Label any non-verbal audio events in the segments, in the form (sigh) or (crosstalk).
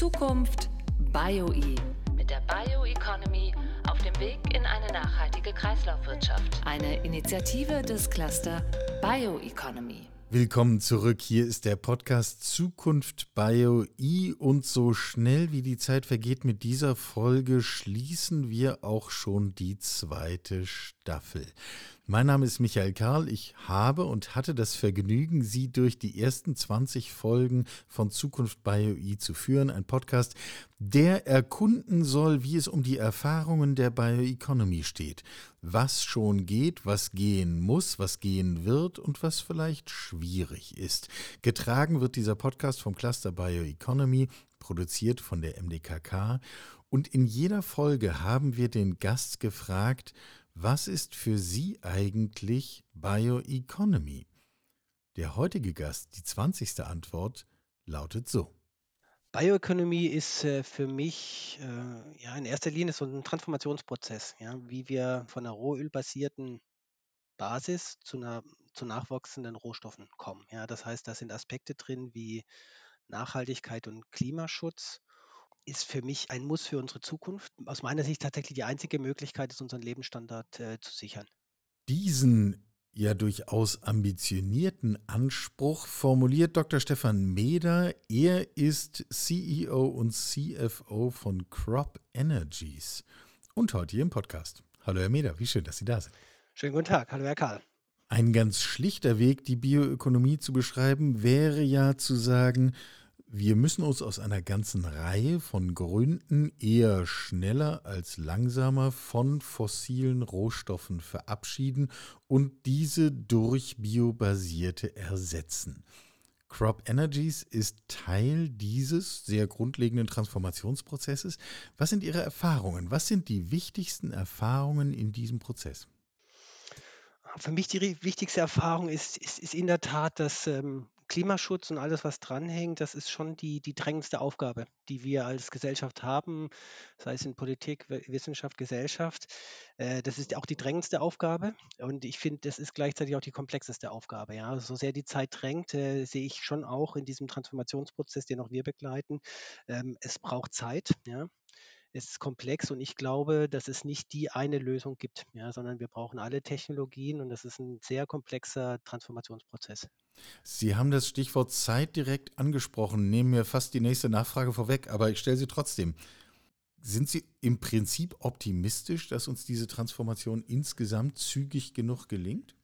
Zukunft BioE mit der Bioeconomy auf dem Weg in eine nachhaltige Kreislaufwirtschaft. Eine Initiative des Cluster Bioeconomy. Willkommen zurück. Hier ist der Podcast Zukunft Bio I und so schnell wie die Zeit vergeht mit dieser Folge schließen wir auch schon die zweite Staffel. Mein Name ist Michael Karl. Ich habe und hatte das Vergnügen, Sie durch die ersten 20 Folgen von Zukunft BioI zu führen. Ein Podcast, der erkunden soll, wie es um die Erfahrungen der Bioeconomy steht. Was schon geht, was gehen muss, was gehen wird und was vielleicht schwierig ist. Getragen wird dieser Podcast vom Cluster Bioeconomy, produziert von der MDKK. Und in jeder Folge haben wir den Gast gefragt, was ist für Sie eigentlich Bioeconomy? Der heutige Gast, die 20. Antwort, lautet so. Bioeconomy ist äh, für mich äh, ja in erster Linie so ein Transformationsprozess, ja, wie wir von einer rohölbasierten Basis zu einer zu nachwachsenden Rohstoffen kommen. Ja, das heißt, da sind Aspekte drin wie Nachhaltigkeit und Klimaschutz ist für mich ein Muss für unsere Zukunft. Aus meiner Sicht tatsächlich die einzige Möglichkeit ist, unseren Lebensstandard äh, zu sichern. Diesen ja durchaus ambitionierten Anspruch formuliert Dr. Stefan Meder. Er ist CEO und CFO von Crop Energies und heute hier im Podcast. Hallo Herr Meder, wie schön, dass Sie da sind. Schönen guten Tag, hallo Herr Karl. Ein ganz schlichter Weg, die Bioökonomie zu beschreiben, wäre ja zu sagen, wir müssen uns aus einer ganzen Reihe von Gründen eher schneller als langsamer von fossilen Rohstoffen verabschieden und diese durch biobasierte ersetzen. Crop Energies ist Teil dieses sehr grundlegenden Transformationsprozesses. Was sind Ihre Erfahrungen? Was sind die wichtigsten Erfahrungen in diesem Prozess? Für mich die wichtigste Erfahrung ist, ist, ist in der Tat, dass ähm, Klimaschutz und alles, was dranhängt, das ist schon die, die drängendste Aufgabe, die wir als Gesellschaft haben, sei es in Politik, Wissenschaft, Gesellschaft. Äh, das ist auch die drängendste Aufgabe und ich finde, das ist gleichzeitig auch die komplexeste Aufgabe. Ja. So sehr die Zeit drängt, äh, sehe ich schon auch in diesem Transformationsprozess, den auch wir begleiten. Ähm, es braucht Zeit. Ja ist komplex und ich glaube, dass es nicht die eine Lösung gibt, ja, sondern wir brauchen alle Technologien und das ist ein sehr komplexer Transformationsprozess. Sie haben das Stichwort Zeit direkt angesprochen, nehmen mir fast die nächste Nachfrage vorweg, aber ich stelle sie trotzdem. Sind Sie im Prinzip optimistisch, dass uns diese Transformation insgesamt zügig genug gelingt?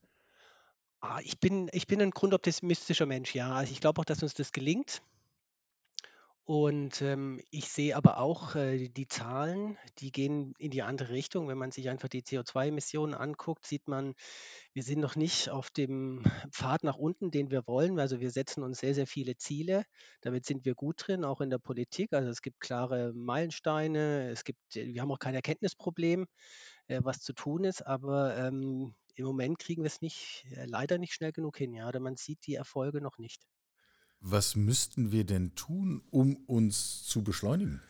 Ah, ich bin, ich bin ein grundoptimistischer Mensch, ja. Also ich glaube auch, dass uns das gelingt. Und ähm, ich sehe aber auch äh, die Zahlen, die gehen in die andere Richtung. Wenn man sich einfach die CO2-Emissionen anguckt, sieht man, wir sind noch nicht auf dem (laughs) Pfad nach unten, den wir wollen. Also wir setzen uns sehr, sehr viele Ziele. Damit sind wir gut drin, auch in der Politik. Also es gibt klare Meilensteine. Es gibt, wir haben auch kein Erkenntnisproblem, äh, was zu tun ist. Aber ähm, im Moment kriegen wir es nicht, äh, leider nicht schnell genug hin. Ja, oder man sieht die Erfolge noch nicht. Was müssten wir denn tun, um uns zu beschleunigen?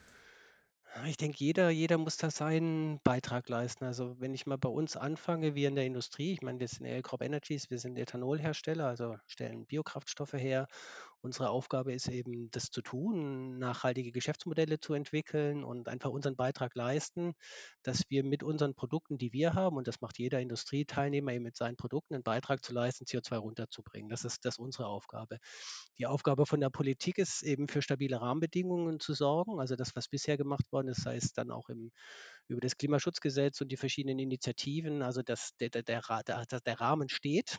Ich denke, jeder, jeder muss da seinen Beitrag leisten. Also wenn ich mal bei uns anfange, wir in der Industrie, ich meine, wir sind Crop Energies, wir sind Ethanolhersteller, also stellen Biokraftstoffe her Unsere Aufgabe ist eben, das zu tun, nachhaltige Geschäftsmodelle zu entwickeln und einfach unseren Beitrag leisten, dass wir mit unseren Produkten, die wir haben, und das macht jeder Industrieteilnehmer eben mit seinen Produkten, einen Beitrag zu leisten, CO2 runterzubringen. Das ist, das ist unsere Aufgabe. Die Aufgabe von der Politik ist eben für stabile Rahmenbedingungen zu sorgen. Also das, was bisher gemacht worden ist, sei es dann auch im, über das Klimaschutzgesetz und die verschiedenen Initiativen, also dass der, der, der, der Rahmen steht,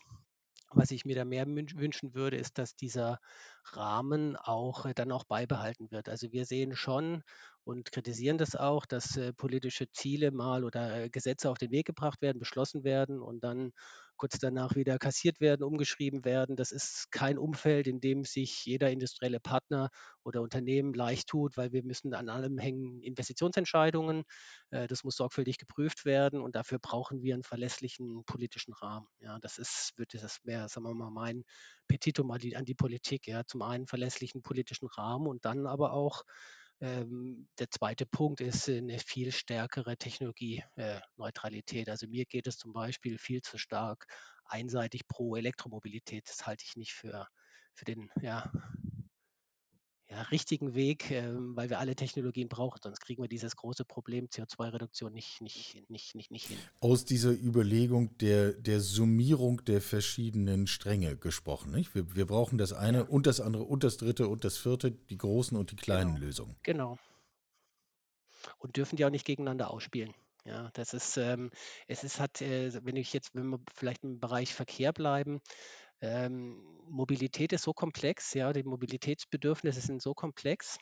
was ich mir da mehr wünschen würde, ist, dass dieser Rahmen auch äh, dann auch beibehalten wird. Also wir sehen schon und kritisieren das auch, dass äh, politische Ziele mal oder äh, Gesetze auf den Weg gebracht werden, beschlossen werden und dann kurz danach wieder kassiert werden, umgeschrieben werden. Das ist kein Umfeld, in dem sich jeder industrielle Partner oder Unternehmen leicht tut, weil wir müssen an allem hängen Investitionsentscheidungen. Äh, das muss sorgfältig geprüft werden und dafür brauchen wir einen verlässlichen politischen Rahmen. Ja, das ist, wird das mehr, sagen wir mal, mein Petitum an die, an die Politik. Ja, zum einen verlässlichen politischen Rahmen und dann aber auch ähm, der zweite Punkt ist eine viel stärkere Technologieneutralität. also mir geht es zum Beispiel viel zu stark einseitig pro Elektromobilität. Das halte ich nicht für, für den, ja, ja, richtigen Weg, äh, weil wir alle Technologien brauchen, sonst kriegen wir dieses große Problem CO2-Reduktion nicht, nicht, nicht, nicht, nicht hin. Aus dieser Überlegung der, der Summierung der verschiedenen Stränge gesprochen. Nicht? Wir, wir brauchen das eine ja. und das andere und das dritte und das vierte, die großen und die kleinen genau. Lösungen. Genau. Und dürfen die auch nicht gegeneinander ausspielen. Ja, das ist, ähm, es ist hat, äh, wenn ich jetzt, wenn wir vielleicht im Bereich Verkehr bleiben, ähm, Mobilität ist so komplex, ja, die Mobilitätsbedürfnisse sind so komplex,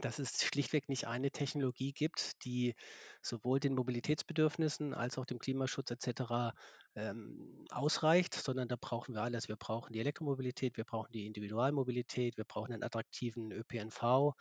dass es schlichtweg nicht eine Technologie gibt, die sowohl den Mobilitätsbedürfnissen als auch dem Klimaschutz etc. Ähm, ausreicht, sondern da brauchen wir alles. Wir brauchen die Elektromobilität, wir brauchen die Individualmobilität, wir brauchen einen attraktiven ÖPNV.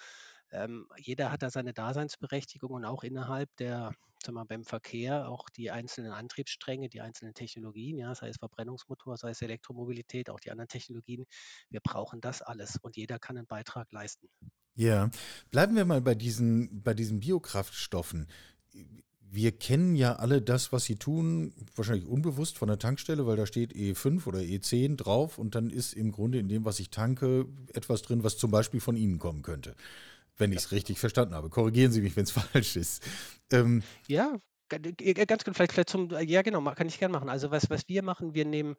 Ähm, jeder hat da seine Daseinsberechtigung und auch innerhalb der sagen wir, beim Verkehr auch die einzelnen Antriebsstränge, die einzelnen Technologien, ja, sei es Verbrennungsmotor, sei es Elektromobilität, auch die anderen Technologien. Wir brauchen das alles und jeder kann einen Beitrag leisten. Ja, bleiben wir mal bei diesen, bei diesen Biokraftstoffen. Wir kennen ja alle das, was sie tun, wahrscheinlich unbewusst von der Tankstelle, weil da steht E5 oder E10 drauf und dann ist im Grunde in dem, was ich tanke, etwas drin, was zum Beispiel von Ihnen kommen könnte wenn ich es richtig verstanden habe. Korrigieren Sie mich, wenn es (laughs) falsch ist. Ähm, ja, Ganz gut, vielleicht, vielleicht zum, ja genau, kann ich gerne machen. Also was, was wir machen, wir nehmen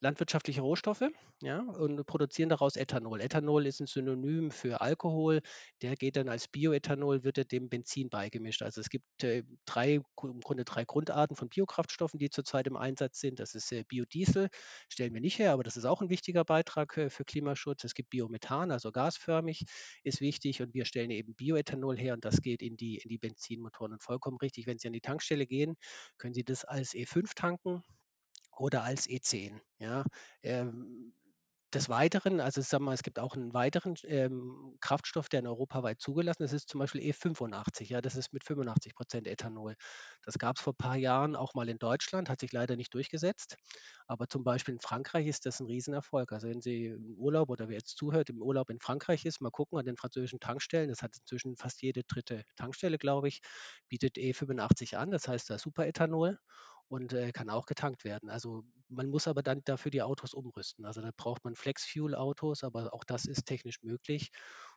landwirtschaftliche Rohstoffe ja, und produzieren daraus Ethanol. Ethanol ist ein Synonym für Alkohol, der geht dann als Bioethanol, wird dem Benzin beigemischt. Also es gibt äh, drei, im Grunde drei Grundarten von Biokraftstoffen, die zurzeit im Einsatz sind. Das ist äh, Biodiesel, stellen wir nicht her, aber das ist auch ein wichtiger Beitrag äh, für Klimaschutz. Es gibt Biomethan, also gasförmig, ist wichtig und wir stellen eben Bioethanol her und das geht in die, in die Benzinmotoren. Und vollkommen richtig, wenn Sie an die Tankstelle Tankstelle gehen, können Sie das als E5 tanken oder als E10. Ja. Ähm, des Weiteren, also sag mal, es gibt auch einen weiteren ähm, Kraftstoff, der in Europa weit zugelassen ist, das ist zum Beispiel E85. Ja, das ist mit 85 Prozent Ethanol. Das gab es vor ein paar Jahren auch mal in Deutschland, hat sich leider nicht durchgesetzt. Aber zum Beispiel in Frankreich ist das ein Riesenerfolg. Also wenn Sie im Urlaub oder wer jetzt zuhört, im Urlaub in Frankreich ist, mal gucken an den französischen Tankstellen. Das hat inzwischen fast jede dritte Tankstelle, glaube ich, bietet E85 an. Das heißt, da Superethanol und äh, kann auch getankt werden. Also man muss aber dann dafür die Autos umrüsten. Also da braucht man Flex-Fuel-Autos, aber auch das ist technisch möglich.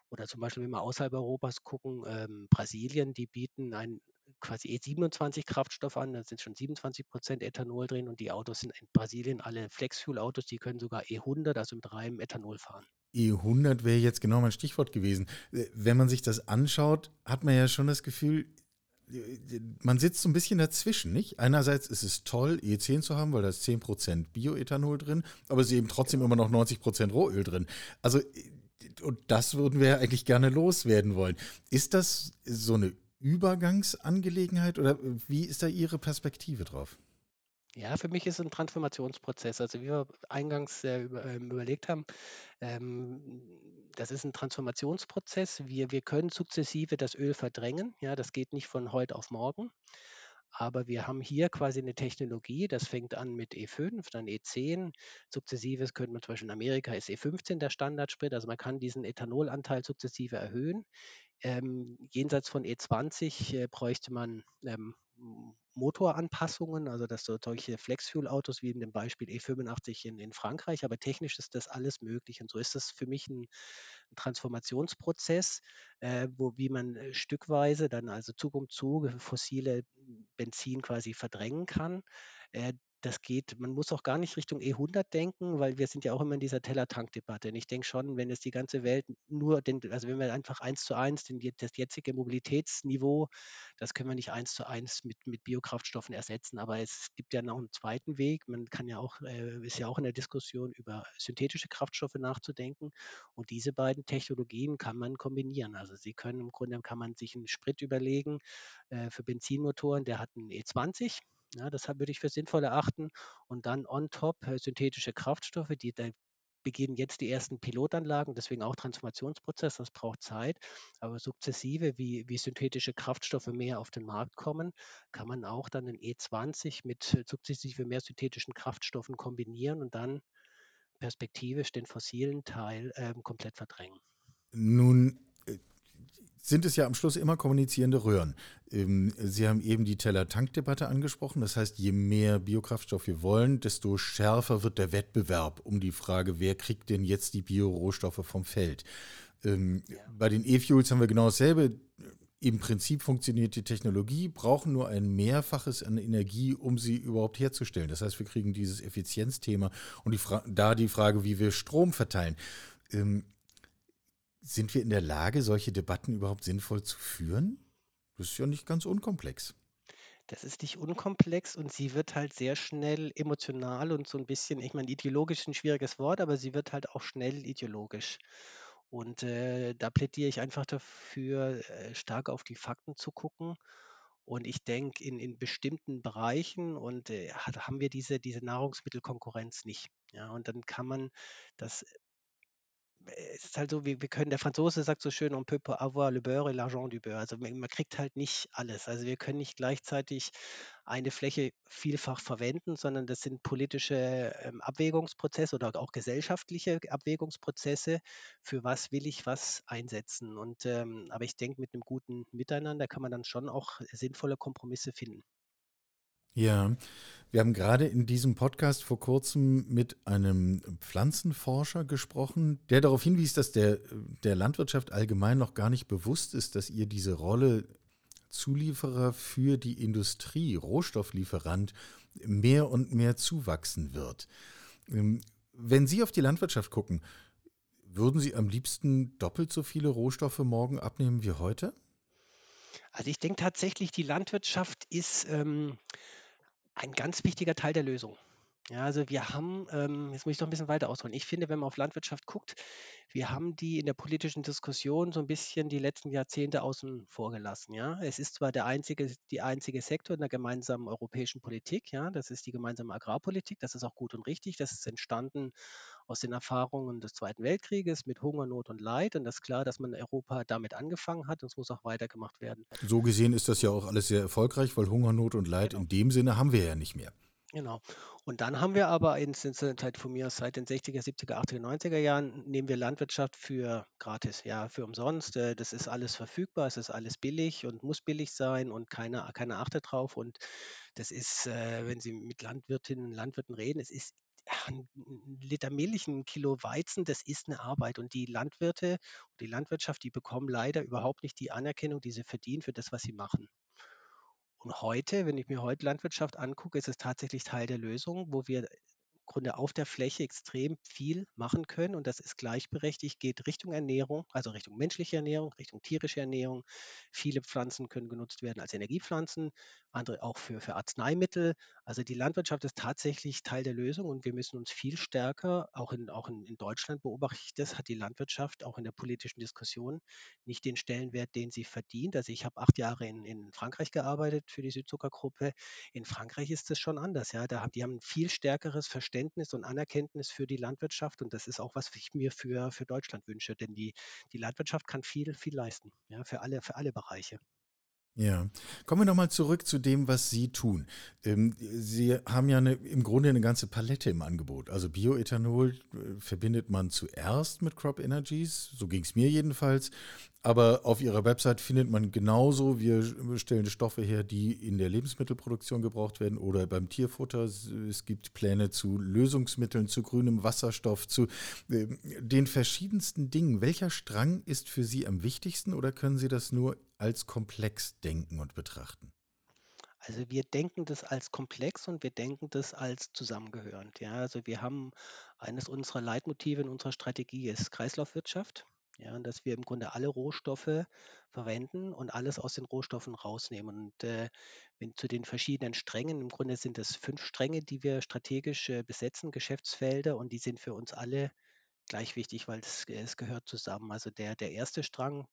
Oder zum Beispiel, wenn wir außerhalb Europas gucken, ähm, Brasilien, die bieten ein quasi E27-Kraftstoff an, da sind schon 27 Prozent Ethanol drin und die Autos sind in Brasilien alle Flex-Fuel-Autos, die können sogar E100, also mit reinem Ethanol fahren. E100 wäre jetzt genau mein Stichwort gewesen. Äh, wenn man sich das anschaut, hat man ja schon das Gefühl, man sitzt so ein bisschen dazwischen, nicht? Einerseits ist es toll, E10 zu haben, weil da ist 10% Bioethanol drin, aber es ist eben trotzdem immer noch 90% Rohöl drin. Also, und das würden wir ja eigentlich gerne loswerden wollen. Ist das so eine Übergangsangelegenheit oder wie ist da Ihre Perspektive drauf? Ja, für mich ist es ein Transformationsprozess. Also wie wir eingangs äh, über, ähm, überlegt haben, ähm, das ist ein Transformationsprozess. Wir, wir können sukzessive das Öl verdrängen. Ja, das geht nicht von heute auf morgen. Aber wir haben hier quasi eine Technologie, das fängt an mit E5, dann E10. Sukzessives könnte man zum Beispiel in Amerika ist E15 der Standardsprit, also man kann diesen Ethanolanteil sukzessive erhöhen. Ähm, jenseits von E20 äh, bräuchte man ähm, Motoranpassungen, also dass so solche Flex-Fuel-Autos wie in dem Beispiel E85 in, in Frankreich, aber technisch ist das alles möglich. Und so ist das für mich ein, ein Transformationsprozess, äh, wo wie man äh, stückweise dann also Zug um Zug fossile Benzin quasi verdrängen kann. Äh, das geht, man muss auch gar nicht Richtung E100 denken, weil wir sind ja auch immer in dieser Teller-Tank-Debatte. Und ich denke schon, wenn es die ganze Welt nur, den, also wenn wir einfach eins zu eins den, das jetzige Mobilitätsniveau, das können wir nicht eins zu eins mit, mit Biokraftstoffen ersetzen. Aber es gibt ja noch einen zweiten Weg. Man kann ja auch, äh, ist ja auch in der Diskussion über synthetische Kraftstoffe nachzudenken. Und diese beiden Technologien kann man kombinieren. Also sie können im Grunde kann man sich einen Sprit überlegen äh, für Benzinmotoren, der hat einen E20 ja, das würde ich für sinnvoll erachten. Und dann on top äh, synthetische Kraftstoffe, die da beginnen jetzt die ersten Pilotanlagen, deswegen auch Transformationsprozess, das braucht Zeit. Aber sukzessive, wie, wie synthetische Kraftstoffe mehr auf den Markt kommen, kann man auch dann den E20 mit sukzessive mehr synthetischen Kraftstoffen kombinieren und dann perspektivisch den fossilen Teil äh, komplett verdrängen. Nun sind es ja am Schluss immer kommunizierende Röhren. Ähm, Sie haben eben die Teller-Tank-Debatte angesprochen. Das heißt, je mehr Biokraftstoff wir wollen, desto schärfer wird der Wettbewerb um die Frage, wer kriegt denn jetzt die Biorohstoffe vom Feld. Ähm. Bei den E-Fuels haben wir genau dasselbe. Im Prinzip funktioniert die Technologie, brauchen nur ein Mehrfaches an Energie, um sie überhaupt herzustellen. Das heißt, wir kriegen dieses Effizienzthema und die da die Frage, wie wir Strom verteilen. Sind wir in der Lage, solche Debatten überhaupt sinnvoll zu führen? Das ist ja nicht ganz unkomplex. Das ist nicht unkomplex und sie wird halt sehr schnell emotional und so ein bisschen, ich meine, ideologisch ist ein schwieriges Wort, aber sie wird halt auch schnell ideologisch. Und äh, da plädiere ich einfach dafür, äh, stark auf die Fakten zu gucken. Und ich denke, in, in bestimmten Bereichen und äh, haben wir diese, diese Nahrungsmittelkonkurrenz nicht. Ja, und dann kann man das es ist halt so, wir, wir können, der Franzose sagt so schön, on peut avoir le beurre et l'argent du beurre. Also man, man kriegt halt nicht alles. Also wir können nicht gleichzeitig eine Fläche vielfach verwenden, sondern das sind politische ähm, Abwägungsprozesse oder auch gesellschaftliche Abwägungsprozesse. Für was will ich was einsetzen? Und ähm, aber ich denke, mit einem guten Miteinander kann man dann schon auch sinnvolle Kompromisse finden. Ja, wir haben gerade in diesem Podcast vor kurzem mit einem Pflanzenforscher gesprochen, der darauf hinwies, dass der, der Landwirtschaft allgemein noch gar nicht bewusst ist, dass ihr diese Rolle Zulieferer für die Industrie, Rohstofflieferant, mehr und mehr zuwachsen wird. Ähm, wenn Sie auf die Landwirtschaft gucken, würden Sie am liebsten doppelt so viele Rohstoffe morgen abnehmen wie heute? Also ich denke tatsächlich, die Landwirtschaft ist ähm, ein ganz wichtiger Teil der Lösung. Ja, also wir haben, ähm, jetzt muss ich doch ein bisschen weiter ausholen. Ich finde, wenn man auf Landwirtschaft guckt, wir haben die in der politischen Diskussion so ein bisschen die letzten Jahrzehnte außen vor gelassen. Ja, es ist zwar der einzige, die einzige Sektor in der gemeinsamen europäischen Politik. Ja, das ist die gemeinsame Agrarpolitik. Das ist auch gut und richtig. Das ist entstanden aus den Erfahrungen des Zweiten Weltkrieges mit Hungernot und Leid. Und das ist klar, dass man Europa damit angefangen hat und es muss auch weitergemacht werden. So gesehen ist das ja auch alles sehr erfolgreich, weil Hungernot und Leid genau. in dem Sinne haben wir ja nicht mehr. Genau. Und dann haben wir aber in, seit von mir seit den 60er, 70er, 80er, 90er Jahren nehmen wir Landwirtschaft für gratis, ja, für umsonst. Äh, das ist alles verfügbar, es ist alles billig und muss billig sein und keiner, keiner achtet drauf. Und das ist, äh, wenn Sie mit Landwirtinnen und Landwirten reden, es ist ein Liter Milch, ein Kilo Weizen, das ist eine Arbeit. Und die Landwirte, die Landwirtschaft, die bekommen leider überhaupt nicht die Anerkennung, die sie verdienen für das, was sie machen. Und heute, wenn ich mir heute Landwirtschaft angucke, ist es tatsächlich Teil der Lösung, wo wir Grunde auf der Fläche extrem viel machen können und das ist gleichberechtigt, geht Richtung Ernährung, also Richtung menschliche Ernährung, Richtung tierische Ernährung. Viele Pflanzen können genutzt werden als Energiepflanzen, andere auch für, für Arzneimittel. Also die Landwirtschaft ist tatsächlich Teil der Lösung und wir müssen uns viel stärker, auch in, auch in, in Deutschland beobachte ich das, hat die Landwirtschaft auch in der politischen Diskussion nicht den Stellenwert, den sie verdient. Also ich habe acht Jahre in, in Frankreich gearbeitet für die Südzuckergruppe. In Frankreich ist es schon anders. Ja, da die haben ein viel stärkeres Verständnis Verständnis und Anerkenntnis für die Landwirtschaft. Und das ist auch, was ich mir für, für Deutschland wünsche. Denn die, die Landwirtschaft kann viel, viel leisten, ja, für alle, für alle Bereiche. Ja, kommen wir nochmal zurück zu dem, was Sie tun. Ähm, Sie haben ja eine, im Grunde eine ganze Palette im Angebot. Also Bioethanol äh, verbindet man zuerst mit Crop Energies, so ging es mir jedenfalls. Aber auf ihrer Website findet man genauso, wir stellen Stoffe her, die in der Lebensmittelproduktion gebraucht werden oder beim Tierfutter. Es gibt Pläne zu Lösungsmitteln, zu grünem Wasserstoff, zu äh, den verschiedensten Dingen. Welcher Strang ist für Sie am wichtigsten oder können Sie das nur als komplex denken und betrachten? Also wir denken das als komplex und wir denken das als zusammengehörend. Ja, also wir haben eines unserer Leitmotive in unserer Strategie ist Kreislaufwirtschaft. Ja, und dass wir im Grunde alle Rohstoffe verwenden und alles aus den Rohstoffen rausnehmen. Und äh, wenn zu den verschiedenen Strängen, im Grunde sind es fünf Stränge, die wir strategisch äh, besetzen, Geschäftsfelder, und die sind für uns alle gleich wichtig, weil es, es gehört zusammen. Also der, der erste Strang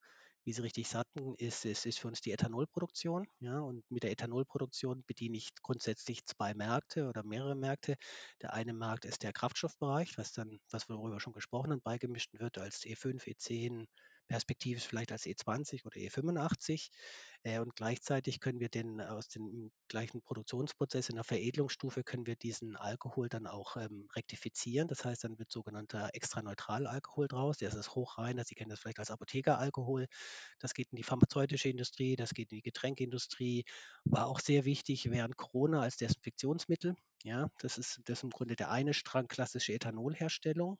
wie Sie richtig sagten, ist, ist, ist für uns die Ethanolproduktion. Ja, und mit der Ethanolproduktion bediene ich grundsätzlich zwei Märkte oder mehrere Märkte. Der eine Markt ist der Kraftstoffbereich, was dann, was worüber schon gesprochen haben, beigemischt wird als E5, E10, perspektivisch vielleicht als E20 oder E85. Äh, und gleichzeitig können wir den aus dem gleichen Produktionsprozess in der Veredelungsstufe können wir diesen Alkohol dann auch ähm, rektifizieren. Das heißt, dann wird sogenannter extra neutral Alkohol draus. Der ist hochreiner. Sie kennen das vielleicht als Apothekeralkohol. Das geht in die pharmazeutische Industrie, das geht in die Getränkeindustrie. War auch sehr wichtig während Corona als Desinfektionsmittel. Ja, das ist, das ist im Grunde der eine Strang klassische Ethanolherstellung.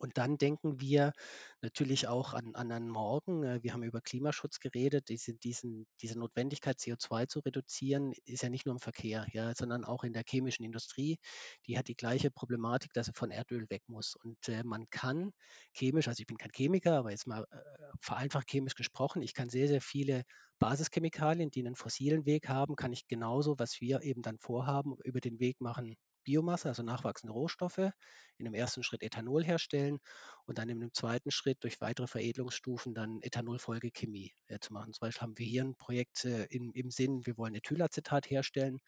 Und dann denken wir natürlich auch an, an einen Morgen. Äh, wir haben über Klimaschutz geredet. Diese, diesen, diese Notwendigkeit, CO2 zu reduzieren, ist ja nicht nur im Verkehr, ja, sondern auch in der chemischen Industrie. Die hat die gleiche Problematik, dass sie von Erdöl weg muss. Und äh, man kann chemisch, also ich bin kein Chemiker, aber jetzt mal äh, vereinfacht chemisch gesprochen, ich kann sehr, sehr viele Basischemikalien, die einen fossilen Weg haben, kann ich genauso, was wir eben dann vorhaben, über den Weg machen, Biomasse, also nachwachsende Rohstoffe, in dem ersten Schritt Ethanol herstellen und dann in dem zweiten Schritt durch weitere Veredelungsstufen dann Ethanolfolgechemie äh, zu machen. Zum Beispiel haben wir hier ein Projekt äh, in, im Sinn, wir wollen Ethylacetat herstellen.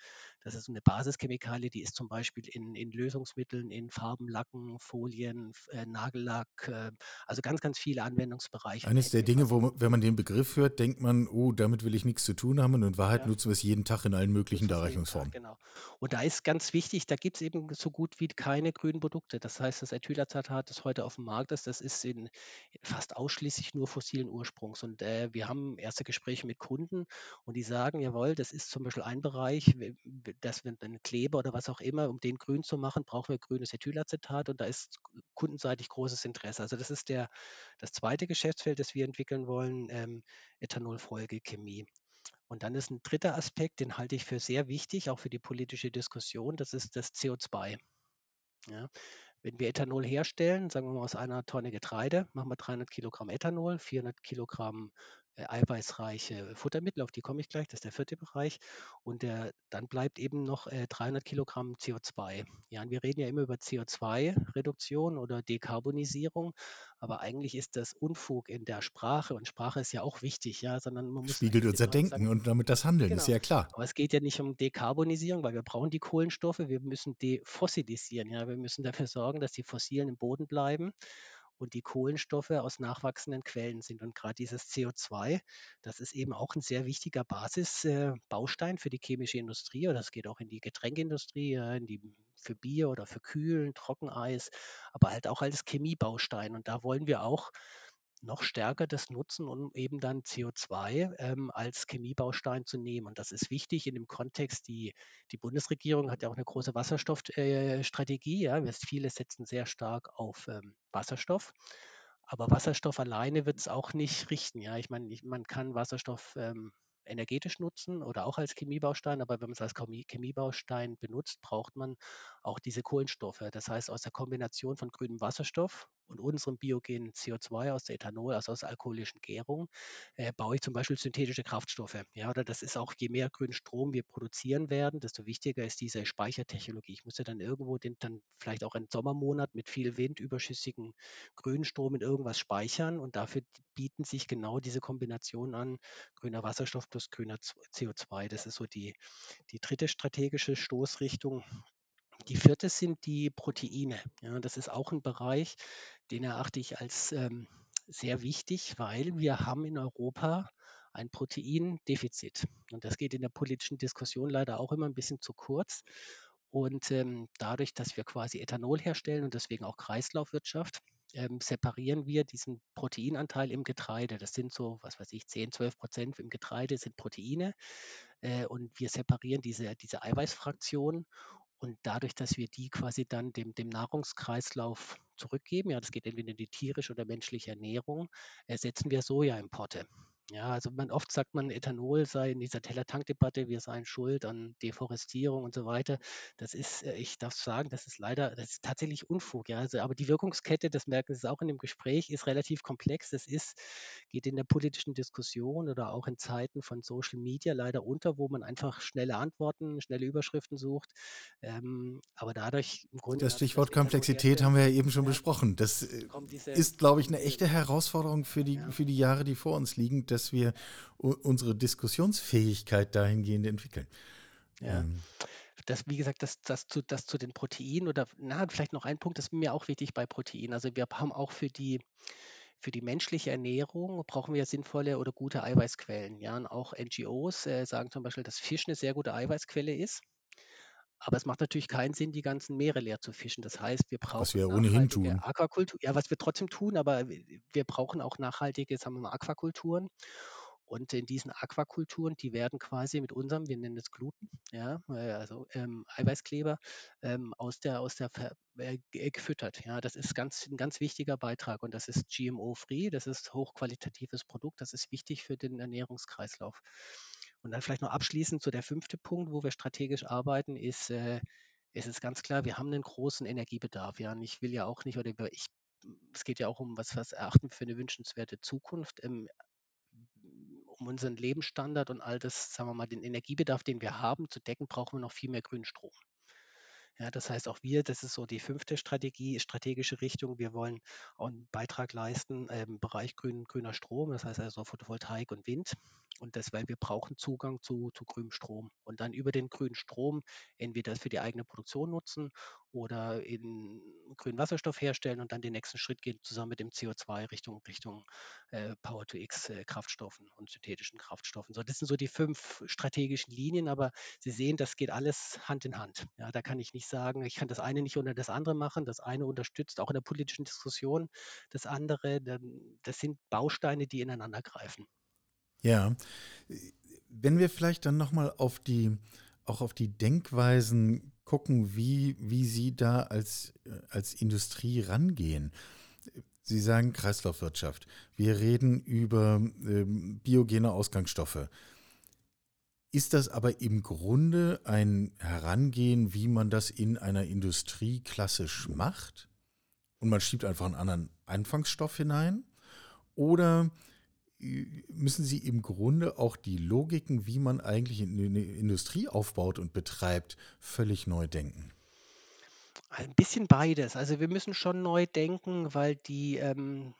Das ist eine Basischemikalie, die ist zum Beispiel in, in Lösungsmitteln, in Farben, Lacken, Folien, äh, Nagellack, äh, also ganz, ganz viele Anwendungsbereiche. Eines der Dinge, wo, wenn man den Begriff hört, denkt man, oh, damit will ich nichts zu tun haben und in Wahrheit ja. nutzen wir es jeden Tag in allen möglichen Darreichungsformen. Genau. Und da ist ganz wichtig, da gibt es eben so gut wie keine grünen Produkte. Das heißt, das Ethylacetat, das heute auf dem Markt ist, das ist in fast ausschließlich nur fossilen Ursprungs. Und äh, wir haben erste Gespräche mit Kunden und die sagen, jawohl, das ist zum Beispiel ein Bereich, dass wir einen Kleber oder was auch immer, um den grün zu machen, brauchen wir grünes Ethylacetat und da ist kundenseitig großes Interesse. Also das ist der, das zweite Geschäftsfeld, das wir entwickeln wollen, ähm, Ethanolfolgechemie. Und dann ist ein dritter Aspekt, den halte ich für sehr wichtig, auch für die politische Diskussion, das ist das CO2. Ja, wenn wir Ethanol herstellen, sagen wir mal aus einer Tonne Getreide, machen wir 300 Kilogramm Ethanol, 400 Kilogramm eiweißreiche Futtermittel, auf die komme ich gleich, das ist der vierte Bereich. Und der, dann bleibt eben noch äh, 300 Kilogramm CO2. Ja, und wir reden ja immer über CO2-Reduktion oder Dekarbonisierung, aber eigentlich ist das Unfug in der Sprache und Sprache ist ja auch wichtig, ja, sondern man muss. Spiegelt unser Denken sagen, und damit das Handeln, genau. ist ja klar. Aber es geht ja nicht um Dekarbonisierung, weil wir brauchen die Kohlenstoffe, wir müssen defossilisieren, ja, wir müssen dafür sorgen, dass die Fossilen im Boden bleiben und die Kohlenstoffe aus nachwachsenden Quellen sind. Und gerade dieses CO2, das ist eben auch ein sehr wichtiger Basisbaustein äh, für die chemische Industrie oder das geht auch in die Getränkeindustrie, in die für Bier oder für Kühlen, Trockeneis, aber halt auch als Chemiebaustein. Und da wollen wir auch noch stärker das nutzen, um eben dann CO2 ähm, als Chemiebaustein zu nehmen. Und das ist wichtig in dem Kontext, die, die Bundesregierung hat ja auch eine große Wasserstoffstrategie. Äh, ja. Viele setzen sehr stark auf ähm, Wasserstoff. Aber Wasserstoff alleine wird es auch nicht richten. Ja, ich meine, man kann Wasserstoff ähm, energetisch nutzen oder auch als Chemiebaustein, aber wenn man es als Chemiebaustein benutzt, braucht man auch diese Kohlenstoffe. Das heißt, aus der Kombination von grünem Wasserstoff und unserem biogenen CO2 aus der Ethanol, also aus alkoholischen Gärung, äh, baue ich zum Beispiel synthetische Kraftstoffe. Ja, oder das ist auch, je mehr grünen Strom wir produzieren werden, desto wichtiger ist diese Speichertechnologie. Ich muss ja dann irgendwo den, dann vielleicht auch einen Sommermonat mit viel Wind, überschüssigen grünen Strom in irgendwas speichern und dafür bieten sich genau diese Kombinationen an, grüner Wasserstoff plus grüner CO2. Das ist so die, die dritte strategische Stoßrichtung. Die vierte sind die Proteine. Ja, das ist auch ein Bereich, den erachte ich als ähm, sehr wichtig, weil wir haben in Europa ein Proteindefizit. Und das geht in der politischen Diskussion leider auch immer ein bisschen zu kurz. Und ähm, dadurch, dass wir quasi Ethanol herstellen und deswegen auch Kreislaufwirtschaft, ähm, separieren wir diesen Proteinanteil im Getreide. Das sind so, was weiß ich, 10, 12 Prozent im Getreide sind Proteine. Äh, und wir separieren diese, diese Eiweißfraktion und dadurch, dass wir die quasi dann dem, dem Nahrungskreislauf zurückgeben, ja, das geht entweder in die tierische oder menschliche Ernährung, ersetzen wir Sojaimporte. Ja, also man oft sagt man, Ethanol sei in dieser Teller-Tank-Debatte, wir seien schuld an Deforestierung und so weiter. Das ist, äh, ich darf sagen, das ist leider, das ist tatsächlich Unfug. Ja, also, aber die Wirkungskette, das merken Sie auch in dem Gespräch, ist relativ komplex. Das ist, geht in der politischen Diskussion oder auch in Zeiten von Social Media leider unter, wo man einfach schnelle Antworten, schnelle Überschriften sucht. Ähm, aber dadurch im Grunde. Das Stichwort das Komplexität haben wir ja eben schon ja, besprochen. Das äh, ist, glaube ich, eine echte Herausforderung für die, ja. für die Jahre, die vor uns liegen, dass wir unsere Diskussionsfähigkeit dahingehend entwickeln. Ja. Ähm. Das, wie gesagt, das, das, zu, das zu den Proteinen oder na, vielleicht noch ein Punkt, das ist mir auch wichtig bei Proteinen. Also wir haben auch für die für die menschliche Ernährung brauchen wir sinnvolle oder gute Eiweißquellen. Ja, und auch NGOs äh, sagen zum Beispiel, dass Fisch eine sehr gute Eiweißquelle ist. Aber es macht natürlich keinen Sinn, die ganzen Meere leer zu fischen. Das heißt, wir brauchen was wir ohnehin tun. Aquakultur. Ja, was wir trotzdem tun, aber wir brauchen auch nachhaltige, sagen wir mal, Aquakulturen. Und in diesen Aquakulturen, die werden quasi mit unserem, wir nennen es Gluten, ja, äh, also ähm, Eiweißkleber, ähm, aus der, aus der äh, gefüttert. Ja, das ist ganz, ein ganz wichtiger Beitrag und das ist GMO-free, das ist hochqualitatives Produkt, das ist wichtig für den Ernährungskreislauf. Und dann vielleicht noch abschließend, so der fünfte Punkt, wo wir strategisch arbeiten, ist, äh, ist es ganz klar, wir haben einen großen Energiebedarf. Ja, und ich will ja auch nicht, oder ich, es geht ja auch um, was, was erachten für eine wünschenswerte Zukunft, ähm, um unseren Lebensstandard und all das, sagen wir mal, den Energiebedarf, den wir haben, zu decken, brauchen wir noch viel mehr grünen Strom. Ja, das heißt auch wir, das ist so die fünfte Strategie, strategische Richtung. Wir wollen einen Beitrag leisten im Bereich grün, grüner Strom, das heißt also Photovoltaik und Wind. Und das, weil wir brauchen Zugang zu, zu grünem Strom. Und dann über den grünen Strom entweder für die eigene Produktion nutzen oder in grünen Wasserstoff herstellen und dann den nächsten Schritt gehen, zusammen mit dem CO2 Richtung, Richtung äh, Power-to-X-Kraftstoffen äh, und synthetischen Kraftstoffen. So, das sind so die fünf strategischen Linien, aber Sie sehen, das geht alles Hand in Hand. Ja, da kann ich nicht sagen, ich kann das eine nicht ohne das andere machen. Das eine unterstützt auch in der politischen Diskussion, das andere, das sind Bausteine, die ineinander greifen. Ja, wenn wir vielleicht dann nochmal auf die, auch auf die Denkweisen gucken, wie, wie Sie da als, als Industrie rangehen. Sie sagen Kreislaufwirtschaft. Wir reden über äh, biogene Ausgangsstoffe. Ist das aber im Grunde ein Herangehen, wie man das in einer Industrie klassisch macht? Und man schiebt einfach einen anderen Anfangsstoff hinein? Oder müssen Sie im Grunde auch die Logiken, wie man eigentlich eine Industrie aufbaut und betreibt, völlig neu denken? Ein bisschen beides. Also wir müssen schon neu denken, weil die ähm,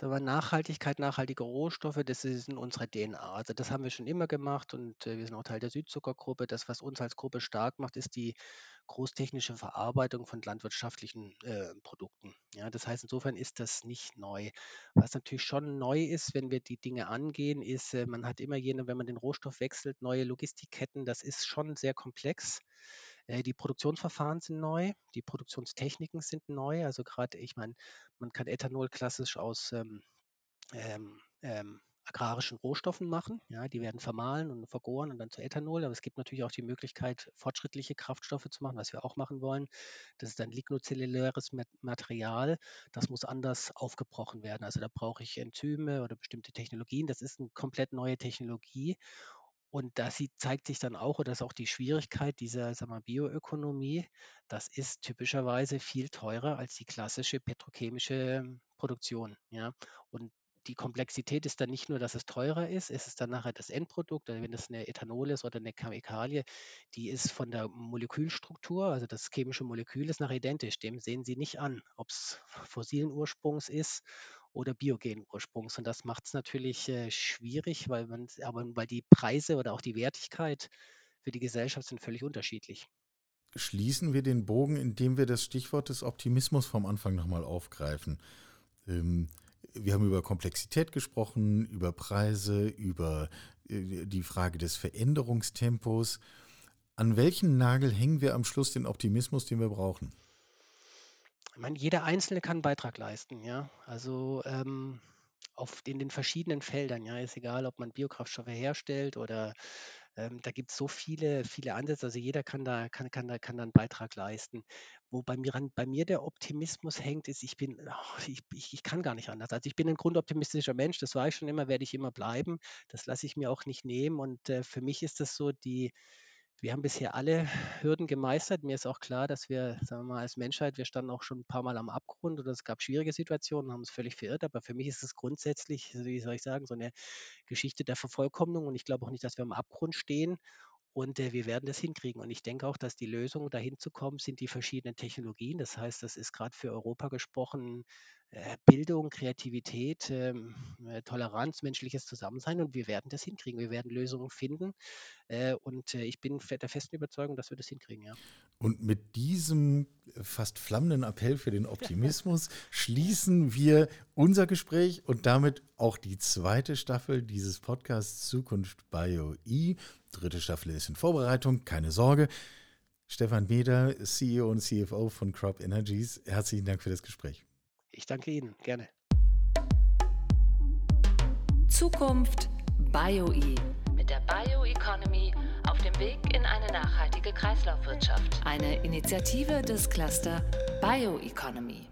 Sagen wir, Nachhaltigkeit, nachhaltige Rohstoffe, das ist in unserer DNA. Also das haben wir schon immer gemacht und äh, wir sind auch Teil der Südzuckergruppe. Das, was uns als Gruppe stark macht, ist die großtechnische Verarbeitung von landwirtschaftlichen äh, Produkten. Ja, das heißt, insofern ist das nicht neu. Was natürlich schon neu ist, wenn wir die Dinge angehen, ist, äh, man hat immer jene, wenn man den Rohstoff wechselt, neue Logistikketten. Das ist schon sehr komplex. Äh, die Produktionsverfahren sind neu, die Produktionstechniken sind neu. Also gerade, ich meine, man kann Ethanol klassisch aus ähm, ähm, ähm, agrarischen Rohstoffen machen. Ja, die werden vermahlen und vergoren und dann zu Ethanol. Aber es gibt natürlich auch die Möglichkeit, fortschrittliche Kraftstoffe zu machen, was wir auch machen wollen. Das ist ein lignozelluläres Material. Das muss anders aufgebrochen werden. Also da brauche ich Enzyme oder bestimmte Technologien. Das ist eine komplett neue Technologie. Und da zeigt sich dann auch, oder das ist auch die Schwierigkeit dieser Bioökonomie, das ist typischerweise viel teurer als die klassische petrochemische Produktion. Ja? Und die Komplexität ist dann nicht nur, dass es teurer ist, es ist dann nachher das Endprodukt, also wenn das eine Ethanol ist oder eine Chemikalie, die ist von der Molekülstruktur, also das chemische Molekül ist nachher identisch, dem sehen Sie nicht an, ob es fossilen Ursprungs ist oder biogenen Ursprungs. Und das macht es natürlich äh, schwierig, weil man, aber weil die Preise oder auch die Wertigkeit für die Gesellschaft sind völlig unterschiedlich. Schließen wir den Bogen, indem wir das Stichwort des Optimismus vom Anfang nochmal aufgreifen. Ähm, wir haben über Komplexität gesprochen, über Preise, über äh, die Frage des Veränderungstempos. An welchen Nagel hängen wir am Schluss den Optimismus, den wir brauchen? Ich meine, jeder Einzelne kann einen Beitrag leisten, ja. Also ähm, auf in den verschiedenen Feldern, ja, ist egal, ob man Biokraftstoffe herstellt oder ähm, da gibt es so viele, viele Ansätze. Also jeder kann da, kann, kann da, kann da einen Beitrag leisten. Wo bei mir, bei mir der Optimismus hängt, ist, ich bin, (laughs) ich, ich, ich kann gar nicht anders. Also ich bin ein grundoptimistischer Mensch, das war ich schon immer, werde ich immer bleiben. Das lasse ich mir auch nicht nehmen. Und äh, für mich ist das so die, wir haben bisher alle Hürden gemeistert. Mir ist auch klar, dass wir, sagen wir mal, als Menschheit, wir standen auch schon ein paar Mal am Abgrund oder es gab schwierige Situationen, haben uns völlig verirrt. Aber für mich ist es grundsätzlich, wie soll ich sagen, so eine Geschichte der Vervollkommnung. Und ich glaube auch nicht, dass wir am Abgrund stehen. Und äh, wir werden das hinkriegen. Und ich denke auch, dass die Lösung, dahin zu kommen, sind die verschiedenen Technologien. Das heißt, das ist gerade für Europa gesprochen Bildung, Kreativität, ähm, äh, Toleranz, menschliches Zusammensein. Und wir werden das hinkriegen. Wir werden Lösungen finden. Äh, und äh, ich bin der festen Überzeugung, dass wir das hinkriegen. Ja. Und mit diesem fast flammenden Appell für den (laughs) Optimismus schließen wir unser Gespräch und damit auch die zweite Staffel dieses Podcasts Zukunft Bio E. Dritte Staffel ist in Vorbereitung, keine Sorge. Stefan Meder, CEO und CFO von Crop Energies, herzlichen Dank für das Gespräch. Ich danke Ihnen, gerne. Zukunft BioE mit der Bioeconomy auf dem Weg in eine nachhaltige Kreislaufwirtschaft. Eine Initiative des Cluster Bioeconomy.